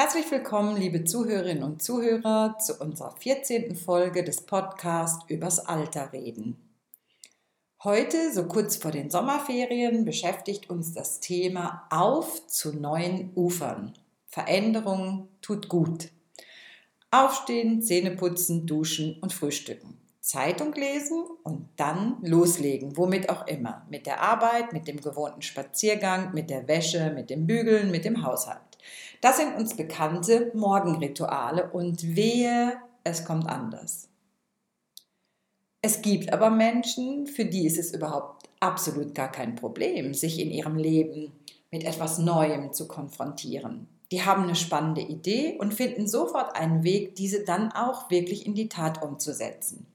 Herzlich willkommen, liebe Zuhörerinnen und Zuhörer, zu unserer 14. Folge des Podcasts übers Alter reden. Heute, so kurz vor den Sommerferien, beschäftigt uns das Thema Auf zu neuen Ufern. Veränderung tut gut. Aufstehen, Zähne putzen, duschen und frühstücken. Zeitung lesen und dann loslegen, womit auch immer. Mit der Arbeit, mit dem gewohnten Spaziergang, mit der Wäsche, mit dem Bügeln, mit dem Haushalt. Das sind uns bekannte Morgenrituale und wehe, es kommt anders. Es gibt aber Menschen, für die ist es überhaupt absolut gar kein Problem, sich in ihrem Leben mit etwas Neuem zu konfrontieren. Die haben eine spannende Idee und finden sofort einen Weg, diese dann auch wirklich in die Tat umzusetzen.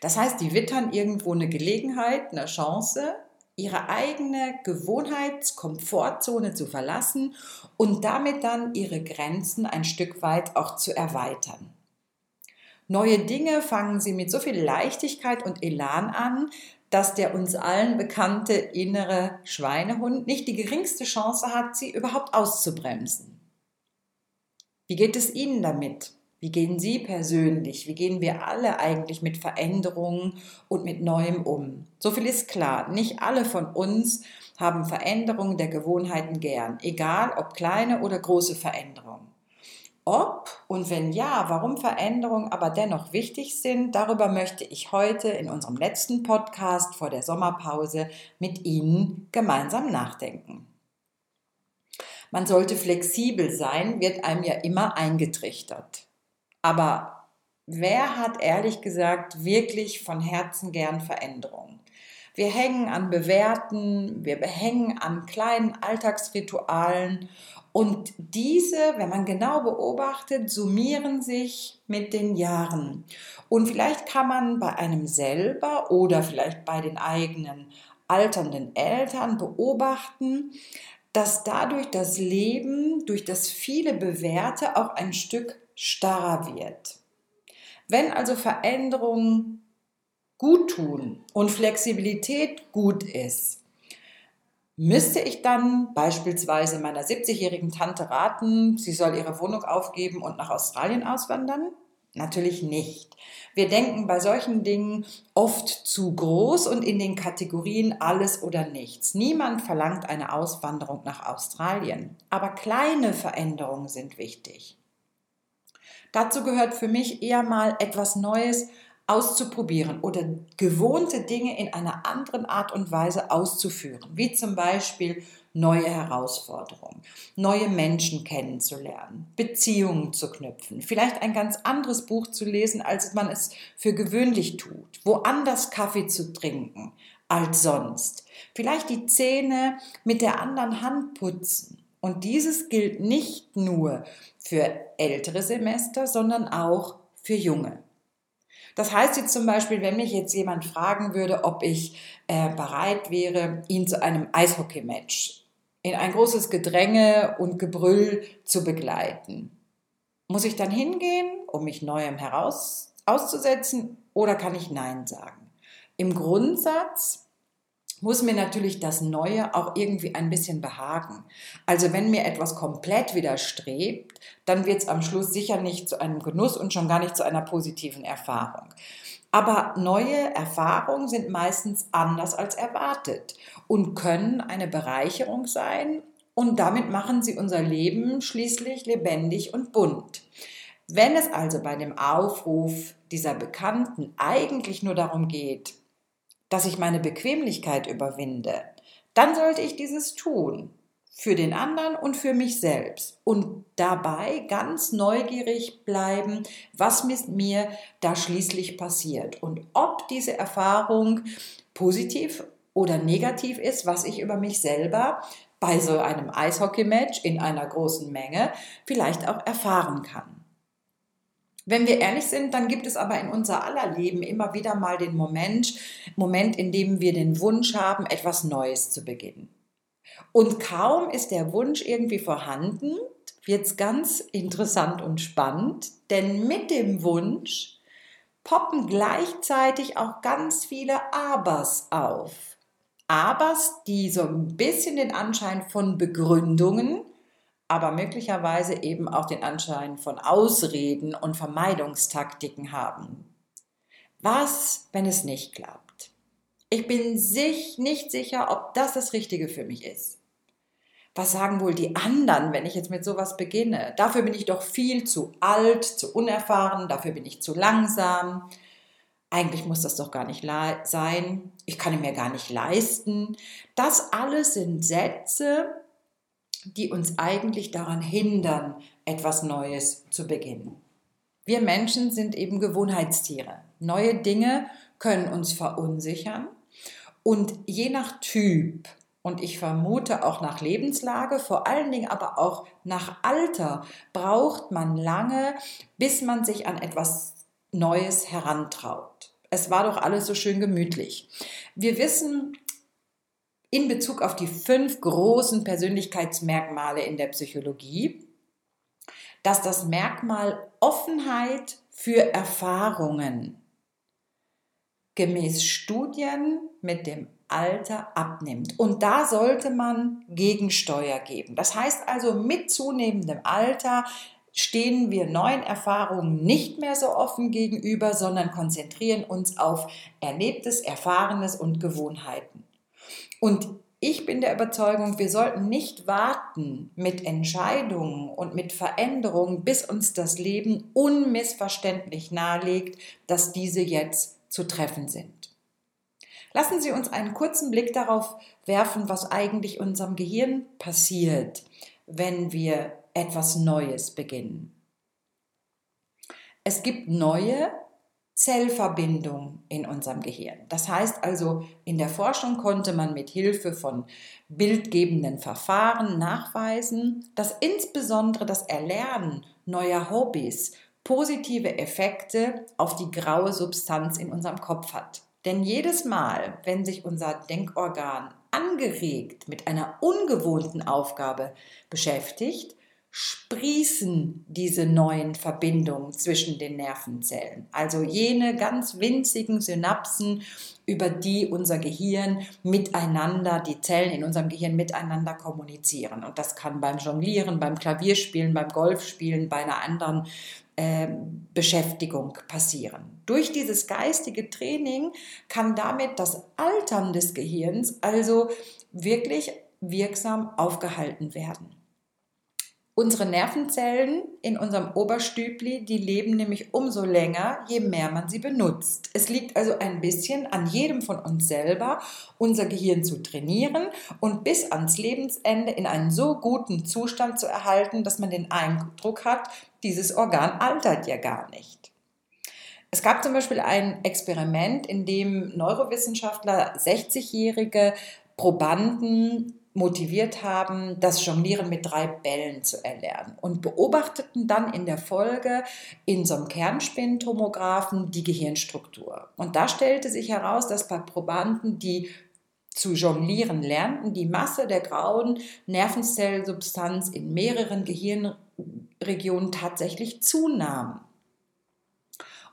Das heißt, die wittern irgendwo eine Gelegenheit, eine Chance, ihre eigene Gewohnheitskomfortzone zu verlassen und damit dann ihre Grenzen ein Stück weit auch zu erweitern. Neue Dinge fangen sie mit so viel Leichtigkeit und Elan an, dass der uns allen bekannte innere Schweinehund nicht die geringste Chance hat, sie überhaupt auszubremsen. Wie geht es Ihnen damit? Wie gehen Sie persönlich, wie gehen wir alle eigentlich mit Veränderungen und mit Neuem um? So viel ist klar, nicht alle von uns haben Veränderungen der Gewohnheiten gern, egal ob kleine oder große Veränderungen. Ob und wenn ja, warum Veränderungen aber dennoch wichtig sind, darüber möchte ich heute in unserem letzten Podcast vor der Sommerpause mit Ihnen gemeinsam nachdenken. Man sollte flexibel sein, wird einem ja immer eingetrichtert. Aber wer hat ehrlich gesagt wirklich von Herzen gern Veränderung? Wir hängen an Bewerten, wir hängen an kleinen Alltagsritualen und diese, wenn man genau beobachtet, summieren sich mit den Jahren. Und vielleicht kann man bei einem selber oder vielleicht bei den eigenen alternden Eltern beobachten, dass dadurch das Leben durch das viele Bewährte auch ein Stück starrer wird. Wenn also Veränderungen gut tun und Flexibilität gut ist, müsste ich dann beispielsweise meiner 70-jährigen Tante raten, sie soll ihre Wohnung aufgeben und nach Australien auswandern? Natürlich nicht. Wir denken bei solchen Dingen oft zu groß und in den Kategorien alles oder nichts. Niemand verlangt eine Auswanderung nach Australien, aber kleine Veränderungen sind wichtig. Dazu gehört für mich eher mal etwas Neues auszuprobieren oder gewohnte Dinge in einer anderen Art und Weise auszuführen, wie zum Beispiel neue Herausforderungen, neue Menschen kennenzulernen, Beziehungen zu knüpfen, vielleicht ein ganz anderes Buch zu lesen, als man es für gewöhnlich tut, woanders Kaffee zu trinken als sonst, vielleicht die Zähne mit der anderen Hand putzen. Und dieses gilt nicht nur für ältere Semester, sondern auch für junge. Das heißt jetzt zum Beispiel, wenn mich jetzt jemand fragen würde, ob ich äh, bereit wäre, ihn zu einem Eishockey-Match in ein großes Gedränge und Gebrüll zu begleiten. Muss ich dann hingehen, um mich neuem heraus auszusetzen, oder kann ich Nein sagen? Im Grundsatz muss mir natürlich das Neue auch irgendwie ein bisschen behagen. Also wenn mir etwas komplett widerstrebt, dann wird es am Schluss sicher nicht zu einem Genuss und schon gar nicht zu einer positiven Erfahrung. Aber neue Erfahrungen sind meistens anders als erwartet und können eine Bereicherung sein und damit machen sie unser Leben schließlich lebendig und bunt. Wenn es also bei dem Aufruf dieser Bekannten eigentlich nur darum geht, dass ich meine Bequemlichkeit überwinde, dann sollte ich dieses tun. Für den anderen und für mich selbst. Und dabei ganz neugierig bleiben, was mit mir da schließlich passiert. Und ob diese Erfahrung positiv oder negativ ist, was ich über mich selber bei so einem Eishockey-Match in einer großen Menge vielleicht auch erfahren kann. Wenn wir ehrlich sind, dann gibt es aber in unser aller Leben immer wieder mal den Moment, Moment, in dem wir den Wunsch haben, etwas Neues zu beginnen. Und kaum ist der Wunsch irgendwie vorhanden, wird es ganz interessant und spannend, denn mit dem Wunsch poppen gleichzeitig auch ganz viele Abers auf. Abers, die so ein bisschen den Anschein von Begründungen aber möglicherweise eben auch den Anschein von Ausreden und Vermeidungstaktiken haben. Was, wenn es nicht klappt? Ich bin sich nicht sicher, ob das das Richtige für mich ist. Was sagen wohl die anderen, wenn ich jetzt mit sowas beginne? Dafür bin ich doch viel zu alt, zu unerfahren, dafür bin ich zu langsam. Eigentlich muss das doch gar nicht sein. Ich kann ihn mir gar nicht leisten. Das alles sind Sätze, die uns eigentlich daran hindern, etwas Neues zu beginnen. Wir Menschen sind eben Gewohnheitstiere. Neue Dinge können uns verunsichern und je nach Typ und ich vermute auch nach Lebenslage, vor allen Dingen aber auch nach Alter, braucht man lange, bis man sich an etwas Neues herantraut. Es war doch alles so schön gemütlich. Wir wissen, in Bezug auf die fünf großen Persönlichkeitsmerkmale in der Psychologie, dass das Merkmal Offenheit für Erfahrungen gemäß Studien mit dem Alter abnimmt. Und da sollte man Gegensteuer geben. Das heißt also, mit zunehmendem Alter stehen wir neuen Erfahrungen nicht mehr so offen gegenüber, sondern konzentrieren uns auf Erlebtes, Erfahrenes und Gewohnheiten. Und ich bin der Überzeugung, wir sollten nicht warten mit Entscheidungen und mit Veränderungen, bis uns das Leben unmissverständlich nahelegt, dass diese jetzt zu treffen sind. Lassen Sie uns einen kurzen Blick darauf werfen, was eigentlich unserem Gehirn passiert, wenn wir etwas Neues beginnen. Es gibt neue Zellverbindung in unserem Gehirn. Das heißt also, in der Forschung konnte man mit Hilfe von bildgebenden Verfahren nachweisen, dass insbesondere das Erlernen neuer Hobbys positive Effekte auf die graue Substanz in unserem Kopf hat. Denn jedes Mal, wenn sich unser Denkorgan angeregt mit einer ungewohnten Aufgabe beschäftigt, sprießen diese neuen Verbindungen zwischen den Nervenzellen. Also jene ganz winzigen Synapsen, über die unser Gehirn miteinander, die Zellen in unserem Gehirn miteinander kommunizieren. Und das kann beim Jonglieren, beim Klavierspielen, beim Golfspielen, bei einer anderen äh, Beschäftigung passieren. Durch dieses geistige Training kann damit das Altern des Gehirns also wirklich wirksam aufgehalten werden. Unsere Nervenzellen in unserem Oberstübli, die leben nämlich umso länger, je mehr man sie benutzt. Es liegt also ein bisschen an jedem von uns selber, unser Gehirn zu trainieren und bis ans Lebensende in einen so guten Zustand zu erhalten, dass man den Eindruck hat, dieses Organ altert ja gar nicht. Es gab zum Beispiel ein Experiment, in dem Neurowissenschaftler 60-jährige Probanden motiviert haben, das Jonglieren mit drei Bällen zu erlernen und beobachteten dann in der Folge in so einem Kernspintomographen die Gehirnstruktur. Und da stellte sich heraus, dass bei Probanden, die zu jonglieren lernten, die Masse der grauen Nervenzellsubstanz in mehreren Gehirnregionen tatsächlich zunahm.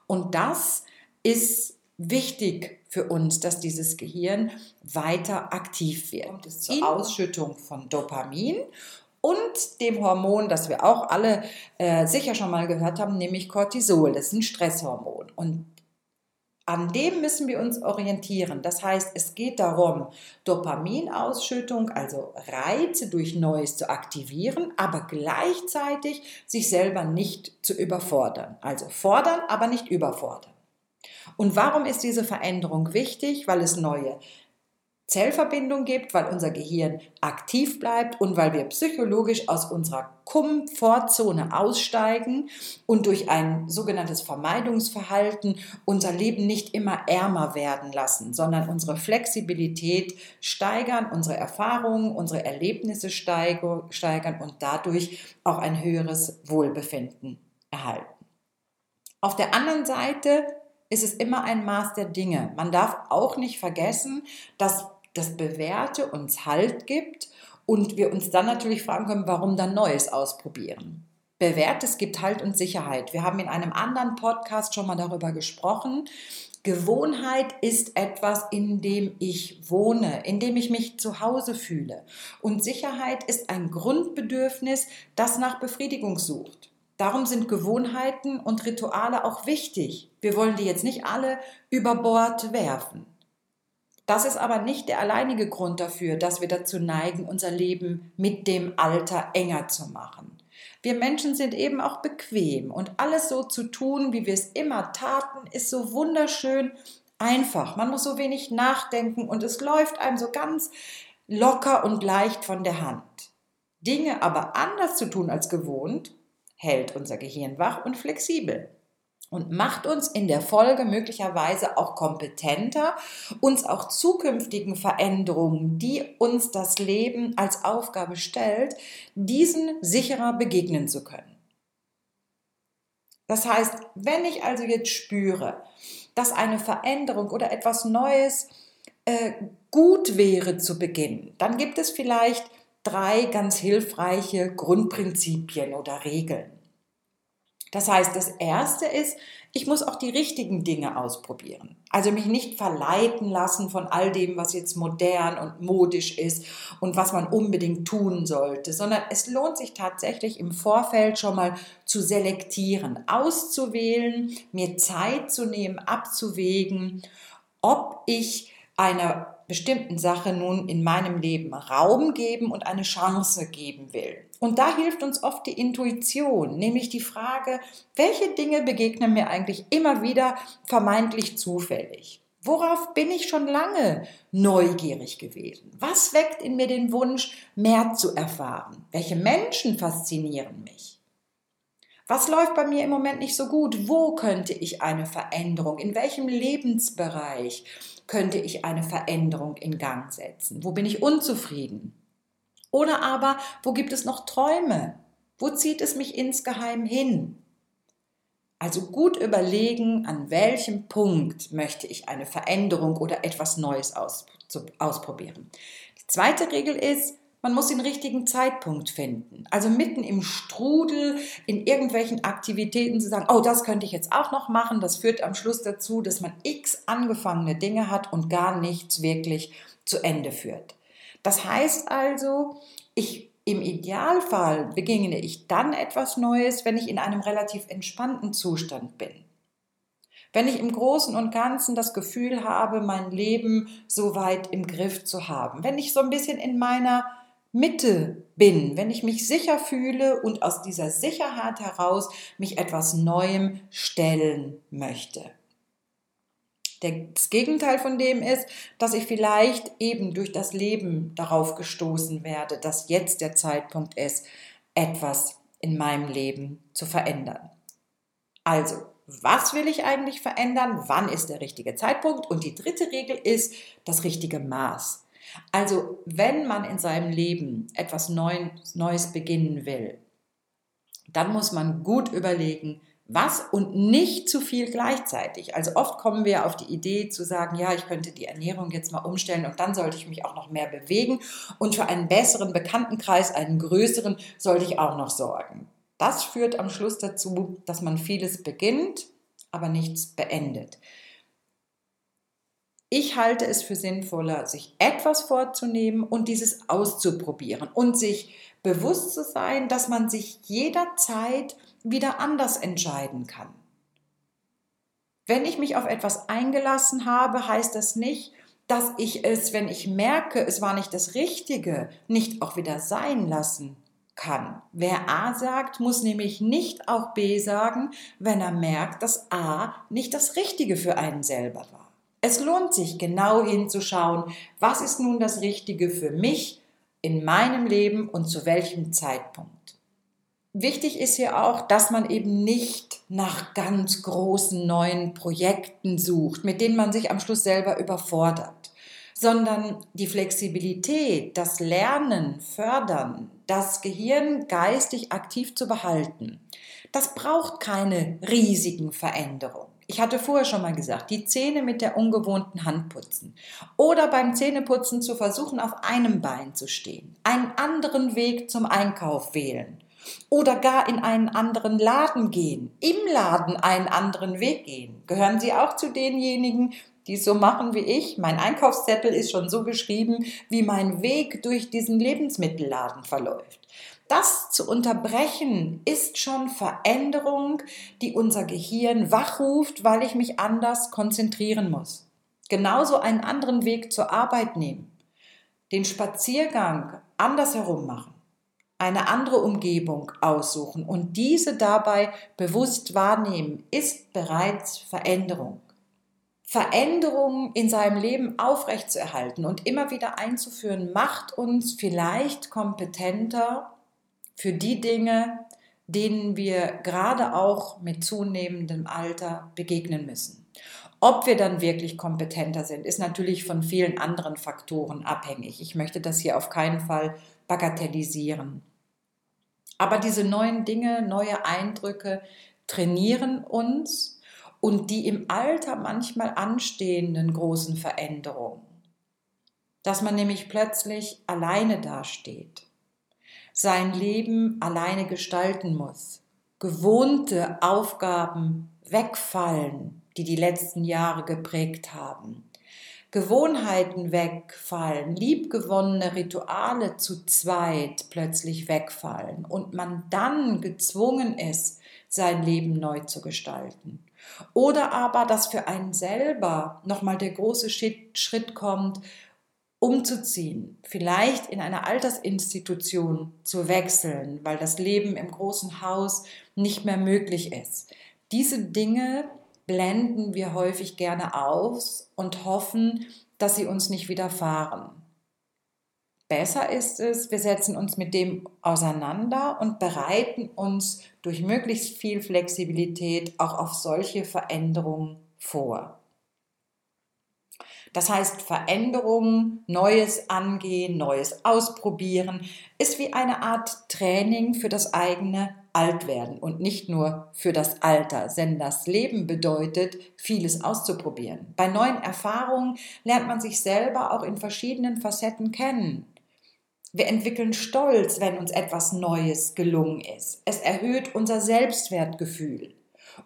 Und das ist wichtig für uns, dass dieses Gehirn weiter aktiv wird. Kommt es zur Ausschüttung von Dopamin und dem Hormon, das wir auch alle äh, sicher schon mal gehört haben, nämlich Cortisol. Das ist ein Stresshormon. Und an dem müssen wir uns orientieren. Das heißt, es geht darum, Dopaminausschüttung, also Reize durch Neues zu aktivieren, aber gleichzeitig sich selber nicht zu überfordern. Also fordern, aber nicht überfordern. Und warum ist diese Veränderung wichtig? Weil es neue Zellverbindungen gibt, weil unser Gehirn aktiv bleibt und weil wir psychologisch aus unserer Komfortzone aussteigen und durch ein sogenanntes Vermeidungsverhalten unser Leben nicht immer ärmer werden lassen, sondern unsere Flexibilität steigern, unsere Erfahrungen, unsere Erlebnisse steigern und dadurch auch ein höheres Wohlbefinden erhalten. Auf der anderen Seite ist es immer ein Maß der Dinge. Man darf auch nicht vergessen, dass das Bewährte uns Halt gibt und wir uns dann natürlich fragen können, warum dann Neues ausprobieren. Bewährtes gibt Halt und Sicherheit. Wir haben in einem anderen Podcast schon mal darüber gesprochen. Gewohnheit ist etwas, in dem ich wohne, in dem ich mich zu Hause fühle. Und Sicherheit ist ein Grundbedürfnis, das nach Befriedigung sucht. Darum sind Gewohnheiten und Rituale auch wichtig. Wir wollen die jetzt nicht alle über Bord werfen. Das ist aber nicht der alleinige Grund dafür, dass wir dazu neigen, unser Leben mit dem Alter enger zu machen. Wir Menschen sind eben auch bequem und alles so zu tun, wie wir es immer taten, ist so wunderschön einfach. Man muss so wenig nachdenken und es läuft einem so ganz locker und leicht von der Hand. Dinge aber anders zu tun als gewohnt, hält unser Gehirn wach und flexibel und macht uns in der Folge möglicherweise auch kompetenter, uns auch zukünftigen Veränderungen, die uns das Leben als Aufgabe stellt, diesen sicherer begegnen zu können. Das heißt, wenn ich also jetzt spüre, dass eine Veränderung oder etwas Neues äh, gut wäre zu beginnen, dann gibt es vielleicht drei ganz hilfreiche Grundprinzipien oder Regeln. Das heißt, das Erste ist, ich muss auch die richtigen Dinge ausprobieren. Also mich nicht verleiten lassen von all dem, was jetzt modern und modisch ist und was man unbedingt tun sollte, sondern es lohnt sich tatsächlich im Vorfeld schon mal zu selektieren, auszuwählen, mir Zeit zu nehmen, abzuwägen, ob ich einer bestimmten Sache nun in meinem Leben Raum geben und eine Chance geben will. Und da hilft uns oft die Intuition, nämlich die Frage, welche Dinge begegnen mir eigentlich immer wieder vermeintlich zufällig? Worauf bin ich schon lange neugierig gewesen? Was weckt in mir den Wunsch, mehr zu erfahren? Welche Menschen faszinieren mich? Was läuft bei mir im Moment nicht so gut? Wo könnte ich eine Veränderung? In welchem Lebensbereich könnte ich eine Veränderung in Gang setzen? Wo bin ich unzufrieden? Oder aber, wo gibt es noch Träume? Wo zieht es mich insgeheim hin? Also gut überlegen, an welchem Punkt möchte ich eine Veränderung oder etwas Neues aus, zu, ausprobieren. Die zweite Regel ist, man muss den richtigen Zeitpunkt finden. Also mitten im Strudel, in irgendwelchen Aktivitäten zu sagen, oh, das könnte ich jetzt auch noch machen. Das führt am Schluss dazu, dass man x angefangene Dinge hat und gar nichts wirklich zu Ende führt. Das heißt also, ich im Idealfall beginne ich dann etwas Neues, wenn ich in einem relativ entspannten Zustand bin. Wenn ich im Großen und Ganzen das Gefühl habe, mein Leben so weit im Griff zu haben. Wenn ich so ein bisschen in meiner Mitte bin, wenn ich mich sicher fühle und aus dieser Sicherheit heraus mich etwas Neuem stellen möchte. Das Gegenteil von dem ist, dass ich vielleicht eben durch das Leben darauf gestoßen werde, dass jetzt der Zeitpunkt ist, etwas in meinem Leben zu verändern. Also, was will ich eigentlich verändern? Wann ist der richtige Zeitpunkt? Und die dritte Regel ist das richtige Maß. Also, wenn man in seinem Leben etwas Neues beginnen will, dann muss man gut überlegen, was und nicht zu viel gleichzeitig. Also oft kommen wir auf die Idee zu sagen, ja, ich könnte die Ernährung jetzt mal umstellen und dann sollte ich mich auch noch mehr bewegen und für einen besseren Bekanntenkreis, einen größeren, sollte ich auch noch sorgen. Das führt am Schluss dazu, dass man vieles beginnt, aber nichts beendet. Ich halte es für sinnvoller, sich etwas vorzunehmen und dieses auszuprobieren und sich bewusst zu sein, dass man sich jederzeit wieder anders entscheiden kann. Wenn ich mich auf etwas eingelassen habe, heißt das nicht, dass ich es, wenn ich merke, es war nicht das Richtige, nicht auch wieder sein lassen kann. Wer A sagt, muss nämlich nicht auch B sagen, wenn er merkt, dass A nicht das Richtige für einen selber war. Es lohnt sich genau hinzuschauen, was ist nun das Richtige für mich in meinem Leben und zu welchem Zeitpunkt. Wichtig ist hier auch, dass man eben nicht nach ganz großen neuen Projekten sucht, mit denen man sich am Schluss selber überfordert, sondern die Flexibilität, das Lernen, Fördern, das Gehirn geistig aktiv zu behalten, das braucht keine riesigen Veränderungen. Ich hatte vorher schon mal gesagt, die Zähne mit der ungewohnten Hand putzen oder beim Zähneputzen zu versuchen, auf einem Bein zu stehen, einen anderen Weg zum Einkauf wählen oder gar in einen anderen Laden gehen, im Laden einen anderen Weg gehen. Gehören Sie auch zu denjenigen, die so machen wie ich? Mein Einkaufszettel ist schon so geschrieben, wie mein Weg durch diesen Lebensmittelladen verläuft. Das zu unterbrechen ist schon Veränderung, die unser Gehirn wachruft, weil ich mich anders konzentrieren muss. Genauso einen anderen Weg zur Arbeit nehmen, den Spaziergang andersherum machen eine andere Umgebung aussuchen und diese dabei bewusst wahrnehmen, ist bereits Veränderung. Veränderungen in seinem Leben aufrechtzuerhalten und immer wieder einzuführen, macht uns vielleicht kompetenter für die Dinge, denen wir gerade auch mit zunehmendem Alter begegnen müssen. Ob wir dann wirklich kompetenter sind, ist natürlich von vielen anderen Faktoren abhängig. Ich möchte das hier auf keinen Fall bagatellisieren. Aber diese neuen Dinge, neue Eindrücke trainieren uns und die im Alter manchmal anstehenden großen Veränderungen. Dass man nämlich plötzlich alleine dasteht, sein Leben alleine gestalten muss, gewohnte Aufgaben wegfallen, die die letzten Jahre geprägt haben, Gewohnheiten wegfallen, liebgewonnene Rituale zu zweit plötzlich wegfallen und man dann gezwungen ist, sein Leben neu zu gestalten. Oder aber, dass für einen selber nochmal der große Schritt kommt, umzuziehen, vielleicht in eine Altersinstitution zu wechseln, weil das Leben im großen Haus nicht mehr möglich ist. Diese Dinge blenden wir häufig gerne aus und hoffen, dass sie uns nicht widerfahren. Besser ist es, wir setzen uns mit dem auseinander und bereiten uns durch möglichst viel Flexibilität auch auf solche Veränderungen vor. Das heißt, Veränderungen, Neues angehen, Neues ausprobieren, ist wie eine Art Training für das eigene Altwerden und nicht nur für das Alter, denn das Leben bedeutet, vieles auszuprobieren. Bei neuen Erfahrungen lernt man sich selber auch in verschiedenen Facetten kennen. Wir entwickeln Stolz, wenn uns etwas Neues gelungen ist. Es erhöht unser Selbstwertgefühl.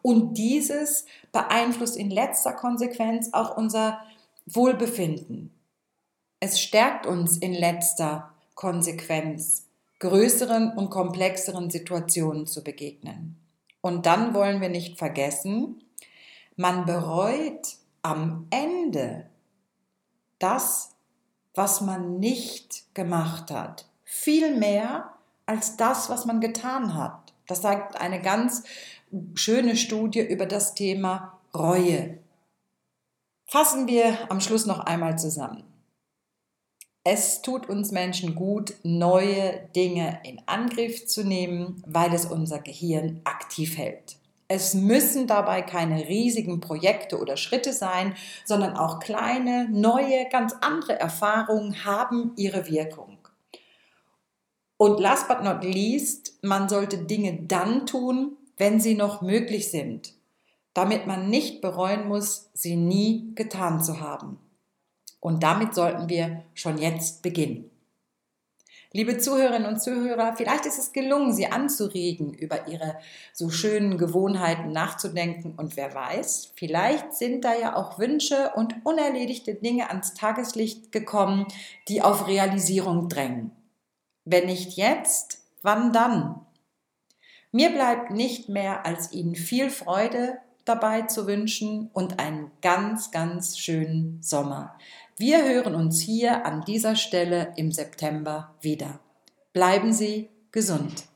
Und dieses beeinflusst in letzter Konsequenz auch unser Wohlbefinden. Es stärkt uns in letzter Konsequenz, größeren und komplexeren Situationen zu begegnen. Und dann wollen wir nicht vergessen, man bereut am Ende das, was man nicht gemacht hat, viel mehr als das, was man getan hat. Das sagt eine ganz schöne Studie über das Thema Reue. Fassen wir am Schluss noch einmal zusammen. Es tut uns Menschen gut, neue Dinge in Angriff zu nehmen, weil es unser Gehirn aktiv hält. Es müssen dabei keine riesigen Projekte oder Schritte sein, sondern auch kleine, neue, ganz andere Erfahrungen haben ihre Wirkung. Und last but not least, man sollte Dinge dann tun, wenn sie noch möglich sind damit man nicht bereuen muss, sie nie getan zu haben. Und damit sollten wir schon jetzt beginnen. Liebe Zuhörerinnen und Zuhörer, vielleicht ist es gelungen, Sie anzuregen, über Ihre so schönen Gewohnheiten nachzudenken. Und wer weiß, vielleicht sind da ja auch Wünsche und unerledigte Dinge ans Tageslicht gekommen, die auf Realisierung drängen. Wenn nicht jetzt, wann dann? Mir bleibt nicht mehr, als Ihnen viel Freude dabei zu wünschen und einen ganz, ganz schönen Sommer. Wir hören uns hier an dieser Stelle im September wieder. Bleiben Sie gesund.